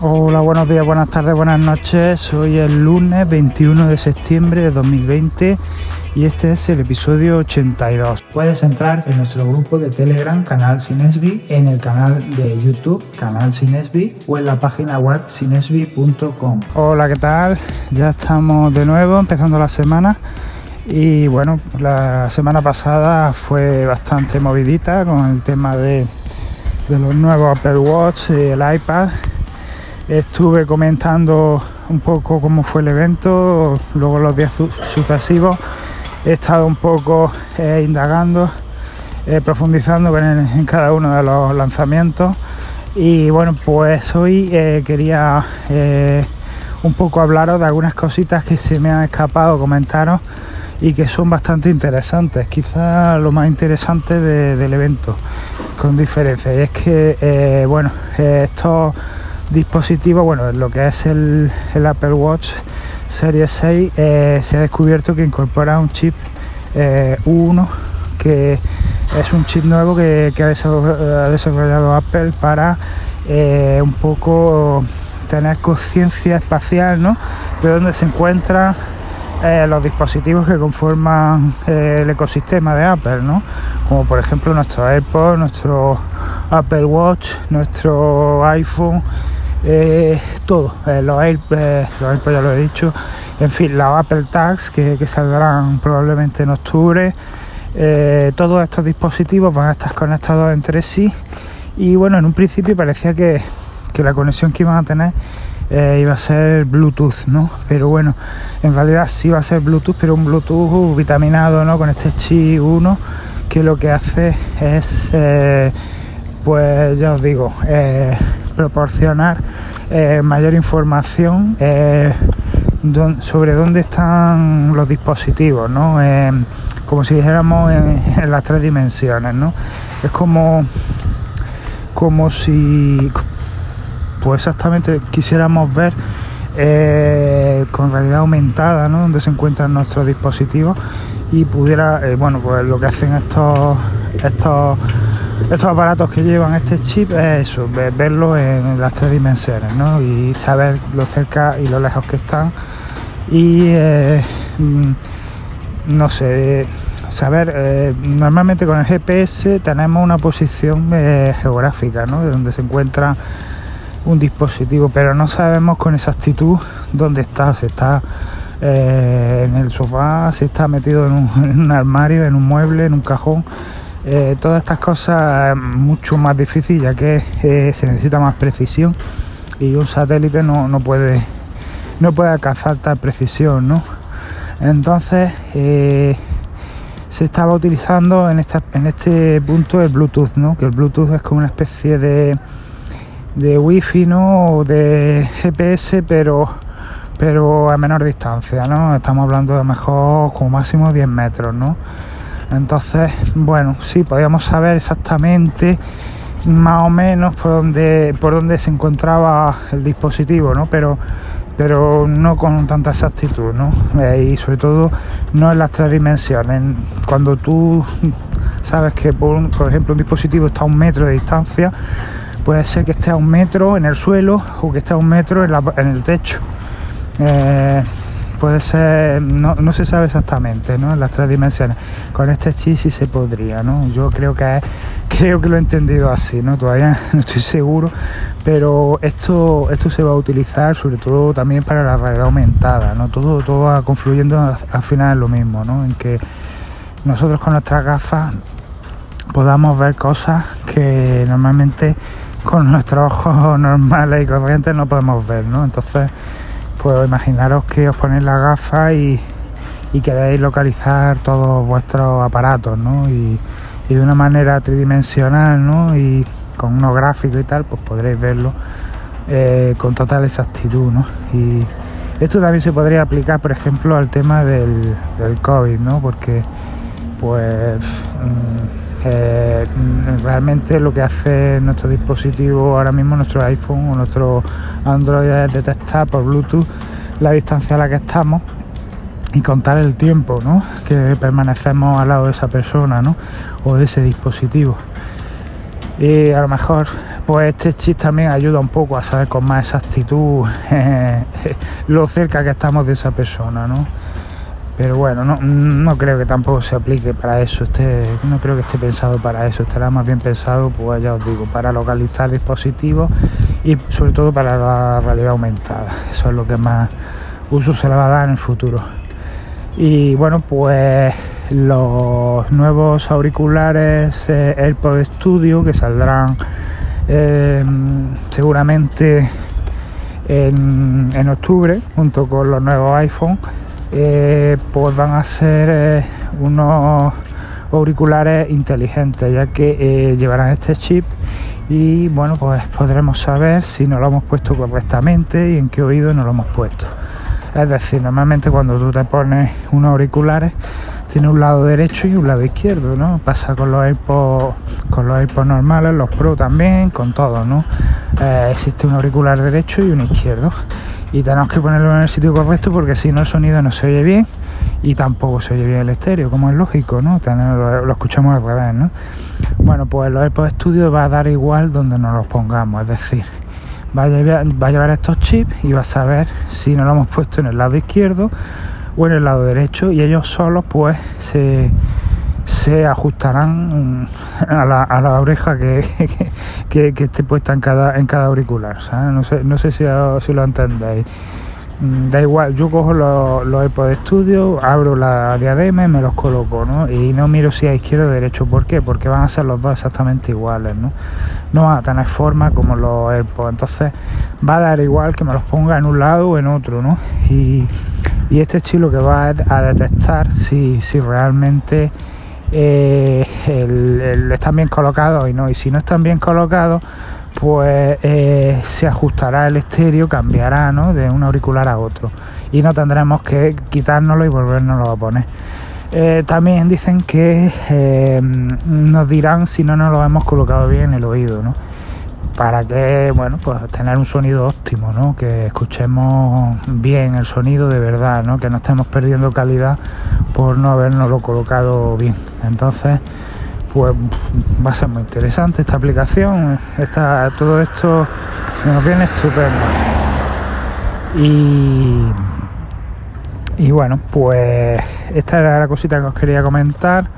Hola, buenos días, buenas tardes, buenas noches. Hoy es lunes 21 de septiembre de 2020 y este es el episodio 82. Puedes entrar en nuestro grupo de Telegram, Canal Sinesbi, en el canal de YouTube, Canal Sinesbi, o en la página web sinesbi.com. Hola, ¿qué tal? Ya estamos de nuevo empezando la semana. Y bueno, la semana pasada fue bastante movidita con el tema de, de los nuevos Apple Watch el iPad Estuve comentando un poco cómo fue el evento, luego los días sucesivos. He estado un poco eh, indagando, eh, profundizando en, cada uno de los lanzamientos. Y bueno, pues hoy eh, quería un poco hablaros de algunas cositas que se me han escapado comentaros y que son bastante interesantes, quizás lo más interesante del evento, con diferencia, y es que bueno, estos dispositivo, bueno, lo que es el, Apple Watch Series 6, eh, se ha descubierto que incorpora un chip eh, U1 que es un chip nuevo que, ha, desarrollado Apple para eh, un poco tener conciencia espacial ¿no? de dónde se encuentran los dispositivos que conforman el ecosistema de Apple, ¿no? como por ejemplo nuestro AirPods, nuestro Apple Watch, nuestro iPhone, eh, todo, eh, los, eh, los ya lo he dicho, en fin, los Apple Tags que, saldrán probablemente en octubre, todos estos dispositivos van a estar conectados entre sí y bueno, en un principio parecía que, la conexión que iban a tener iba a ser Bluetooth, ¿no? Pero bueno, en realidad sí va a ser Bluetooth, pero un Bluetooth vitaminado, ¿no? Con este chip 1 que lo que hace es, pues ya os digo, proporcionar eh, mayor información eh, sobre dónde están los dispositivos, ¿no? Eh, como si dijéramos en, las tres dimensiones, ¿no? Es como, como si pues exactamente quisiéramos ver con realidad aumentada, ¿no? Donde se encuentran nuestros dispositivos y pudiera, bueno, pues lo que hacen estos estos estos aparatos que llevan este chip es eso, verlo en las tres dimensiones ¿no? y saber lo cerca y lo lejos que están y eh, mm, no sé, saber, eh, normalmente con el GPS tenemos una posición eh, geográfica ¿no? de donde se encuentra un dispositivo, pero no sabemos con exactitud dónde está, si está en el sofá, si está metido en un, en un armario, en un mueble, en un cajón eh, todas estas cosas mucho más difícil ya que eh, se necesita más precisión y un satélite no, puede no puede alcanzar tal precisión ¿no? entonces eh, se estaba utilizando en, esta, en este punto el Bluetooth ¿no? que el Bluetooth es como una especie de de wifi ¿no? o de GPS pero pero a menor distancia ¿no? estamos hablando de mejor como máximo 10 metros ¿no? Entonces, bueno, sí, podíamos saber exactamente más o menos por dónde, por dónde se encontraba el dispositivo, ¿no? Pero, pero no con tanta exactitud, ¿no? Eh, y sobre todo no en las tres dimensiones. Cuando tú sabes que, por, ejemplo, un dispositivo está a un metro de distancia, puede ser que esté a un metro en el suelo o que esté a un metro en, el techo. Eh, puede ser, no, se sabe exactamente, ¿no? Las tres dimensiones. Con este chip sí se podría, ¿no? Yo creo que creo que lo he entendido así, ¿no? Todavía no estoy seguro, pero esto, esto se va a utilizar sobre todo también para la realidad aumentada, ¿no? Todo, todo va confluyendo al final en lo mismo, ¿no? En que nosotros con nuestras gafas podamos ver cosas que normalmente con nuestros ojos normales y corrientes no podemos ver, ¿no? Entonces pues imaginaros que os ponéis la gafa y, queréis localizar todos vuestros aparatos, ¿no? Y, de una manera tridimensional, ¿no? Y con unos gráficos y tal, pues podréis verlo eh, con total exactitud, ¿no? Y esto también se podría aplicar, por ejemplo, al tema del, del COVID, ¿no? Porque, pues... Mm, eh, realmente lo que hace nuestro dispositivo ahora mismo, nuestro iPhone o nuestro Android es detectar por Bluetooth la distancia a la que estamos y contar el tiempo que permanecemos al lado de esa persona o de ese dispositivo. Y a lo mejor pues este chip también ayuda un poco a saber con más exactitud lo cerca que estamos de esa persona, ¿no? Pero bueno, no, creo que tampoco se aplique para eso, este, no creo que esté pensado para eso, estará más bien pensado, pues ya os digo, para localizar dispositivos y sobre todo para la realidad aumentada. Eso es lo que más uso se le va a dar en el futuro. Y bueno, pues los nuevos auriculares eh, AirPod Studio que saldrán em, seguramente en, en, octubre junto con los nuevos iPhone eh, pues van a ser eh, unos auriculares inteligentes ya que llevarán este chip. Y bueno pues podremos saber si nos lo hemos puesto correctamente y en qué oído nos lo hemos puesto. Es decir normalmente cuando tú te pones unos auriculares tiene un lado derecho y un lado izquierdo, ¿no? Pasa con los AirPods, con los AirPods normales, los Pro también, con todo, ¿no? Eh, existe un auricular derecho y un izquierdo. Y tenemos que ponerlo en el sitio correcto porque si no el sonido no se oye bien y tampoco se oye bien el estéreo, como es lógico, ¿no? lo, escuchamos al revés, ¿no? Bueno, pues los AirPods Studio va a dar igual donde nos los pongamos, es decir, va a, llevar, va a llevar estos chips y va a saber si nos lo hemos puesto en el lado izquierdo o en el lado derecho y ellos solos pues se, se ajustarán a la, a la oreja que, que, que, esté puesta en cada, en cada auricular. No sé, no sé si, si lo entendéis. Mm, da igual, yo cojo los, los de estudio, abro la diadema y me los coloco, ¿no? Y no miro si a izquierda o derecho. ¿Por qué? Porque van a ser los dos exactamente iguales, ¿no? No van a tener forma como los AirPods. Entonces va a dar igual que me los ponga en un lado o en otro, ¿no? Y, y este chilo que va a detectar si, si realmente eh, están bien colocados y no. Y si no están bien colocados pues eh, se ajustará el estéreo, cambiará ¿no? de un auricular a otro y no tendremos que quitárnoslo y volvernoslo a poner. Eh, también dicen que nos dirán si no nos lo hemos colocado bien en el oído, ¿no? Para que, bueno, pues tener un sonido óptimo, ¿no? Que escuchemos bien el sonido de verdad, ¿no? Que no estemos perdiendo calidad por no habernoslo colocado bien. Entonces, pues va a ser muy interesante esta aplicación. Está, todo esto nos viene estupendo. Y, y bueno, pues esta era la cosita que os quería comentar.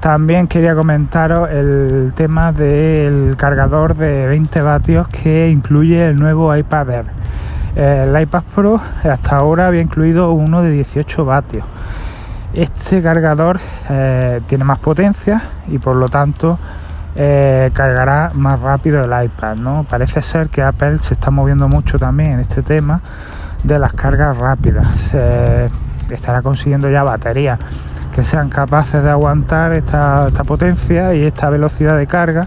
También quería comentaros el tema del cargador de 20 vatios que incluye el nuevo iPad Air. El iPad Pro hasta ahora había incluido uno de 18 vatios. Este cargador eh, tiene más potencia y por lo tanto eh, cargará más rápido el iPad. ¿no? Parece ser que Apple se está moviendo mucho también en este tema de las cargas rápidas. estará consiguiendo ya baterías sean capaces de aguantar esta, potencia y esta velocidad de carga.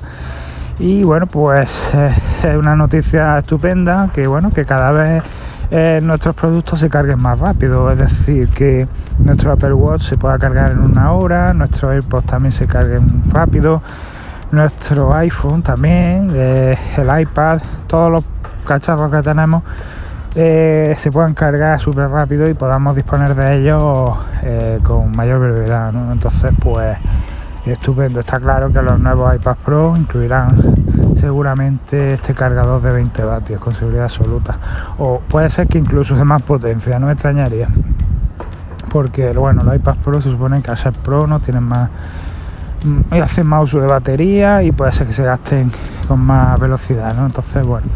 Y bueno, pues eh, es una noticia estupenda que bueno, que cada vez eh, nuestros productos se carguen más rápido, es decir, que nuestro Apple Watch se pueda cargar en una hora, nuestro AirPods también se carguen rápido, nuestro iPhone también, eh, el iPad, todos los cacharros que tenemos eh, se puedan cargar súper rápido y podamos disponer de ellos con mayor brevedad. Entonces, pues estupendo. Está claro que los nuevos iPad Pro incluirán seguramente este cargador de 20 vatios con seguridad absoluta. O puede ser que incluso de más potencia, no me extrañaría. Porque bueno, los iPad Pro se supone que al ser Pro no tienen más y mm, hacen más uso de batería y puede ser que se gasten con más velocidad. Entonces, bueno,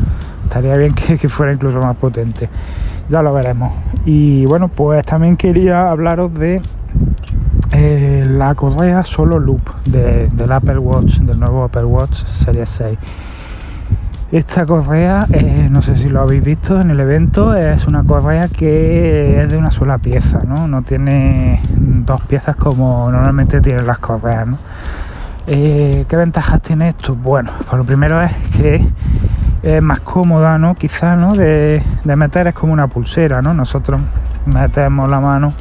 estaría bien que, fuera incluso más potente. Ya lo veremos. Y bueno, pues también quería hablaros de eh, la correa solo loop del Apple Watch, del nuevo Apple Watch Series 6. Esta correa, eh, no sé si lo habéis visto en el evento, es una correa que es de una sola pieza, ¿no? No tiene dos piezas como normalmente tienen las correas, ¿no? Eh, ¿Qué ventajas tiene esto? Bueno, pues lo primero es que es más cómoda, ¿no? Quizá, ¿no? De, de meter es como una pulsera, ¿no? Nosotros metemos la mano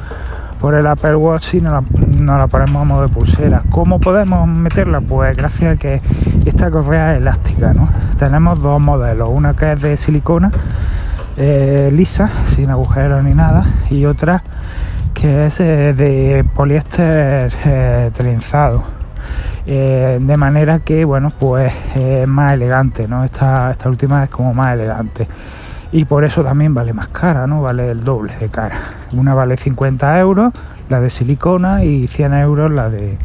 por el Apple Watch y nos la, ponemos a modo de pulsera. ¿Cómo podemos meterla? Pues gracias a que esta correa es elástica. ¿no? Tenemos dos modelos, una que es de silicona eh, lisa, sin agujeros ni nada, y otra que es eh, de poliéster eh, trenzado. Eh, de manera que, bueno, pues es más elegante, ¿no? Esta, esta última es como más elegante. Y por eso también vale más cara, ¿no? Vale el doble de cara. Una vale 50 euros, la de silicona, y 100 euros la de,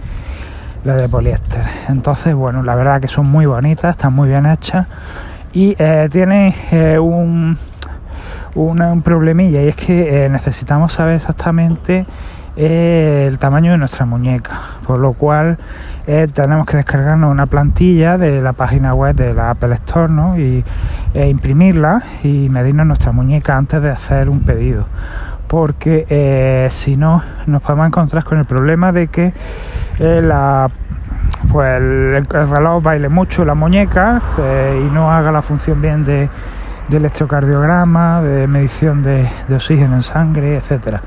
la de poliéster. Entonces, bueno, la verdad que son muy bonitas, están muy bien hechas y eh, tiene eh, un, un problemilla y es que eh, necesitamos saber exactamente el tamaño de nuestra muñeca, por lo cual tenemos que descargarnos una plantilla de la página web de la Apple Store ¿no? y e imprimirla y medirnos nuestra muñeca antes de hacer un pedido porque si no nos podemos encontrar con el problema de que la pues el, reloj baile mucho la muñeca eh, y no haga la función bien de, electrocardiograma, de medición de, oxígeno en sangre, etcétera.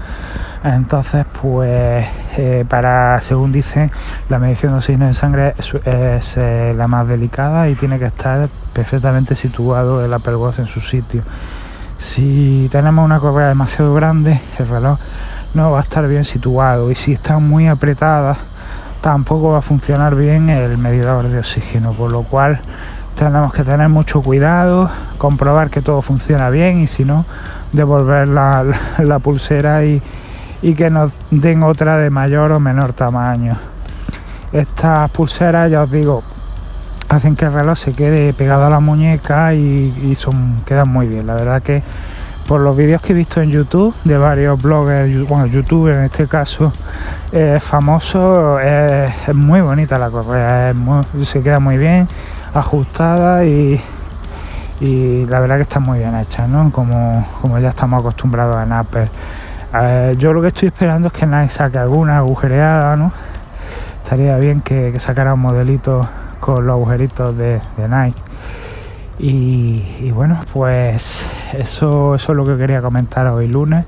Entonces, pues eh, para, según dicen, la medición de oxígeno en sangre es, eh, la más delicada y tiene que estar perfectamente situado el Apple en su sitio. Si tenemos una correa demasiado grande, el reloj no va a estar bien situado y si está muy apretada, tampoco va a funcionar bien el medidor de oxígeno, por lo cual tenemos que tener mucho cuidado, comprobar que todo funciona bien y si no, devolver la, pulsera y, que nos den otra de mayor o menor tamaño. Estas pulseras, ya os digo, hacen que el reloj se quede pegado a la muñeca y, y son, quedan muy bien. La verdad que por los vídeos que he visto en YouTube de varios bloggers, bueno, youtubers en este caso, eh, famoso, es, muy bonita la correa, se queda muy bien ajustada y, la verdad que está muy bien hecha, ¿no? Como, como ya estamos acostumbrados en Apple. Yo lo que estoy esperando es que Nike saque alguna agujereada, ¿no? Estaría bien que, sacara un modelito con los agujeritos de, Nike. Y, bueno, pues eso, eso es lo que quería comentar hoy lunes.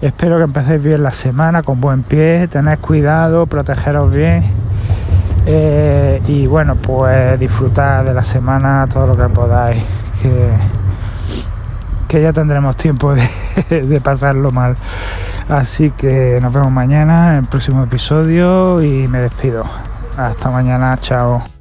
Espero que empecéis bien la semana con buen pie, tened cuidado, protegeros bien. Eh, y bueno, pues disfrutar de la semana todo lo que podáis, que, que ya tendremos tiempo de, pasarlo mal. Así que nos vemos mañana en el próximo episodio y me despido. Hasta mañana, chao.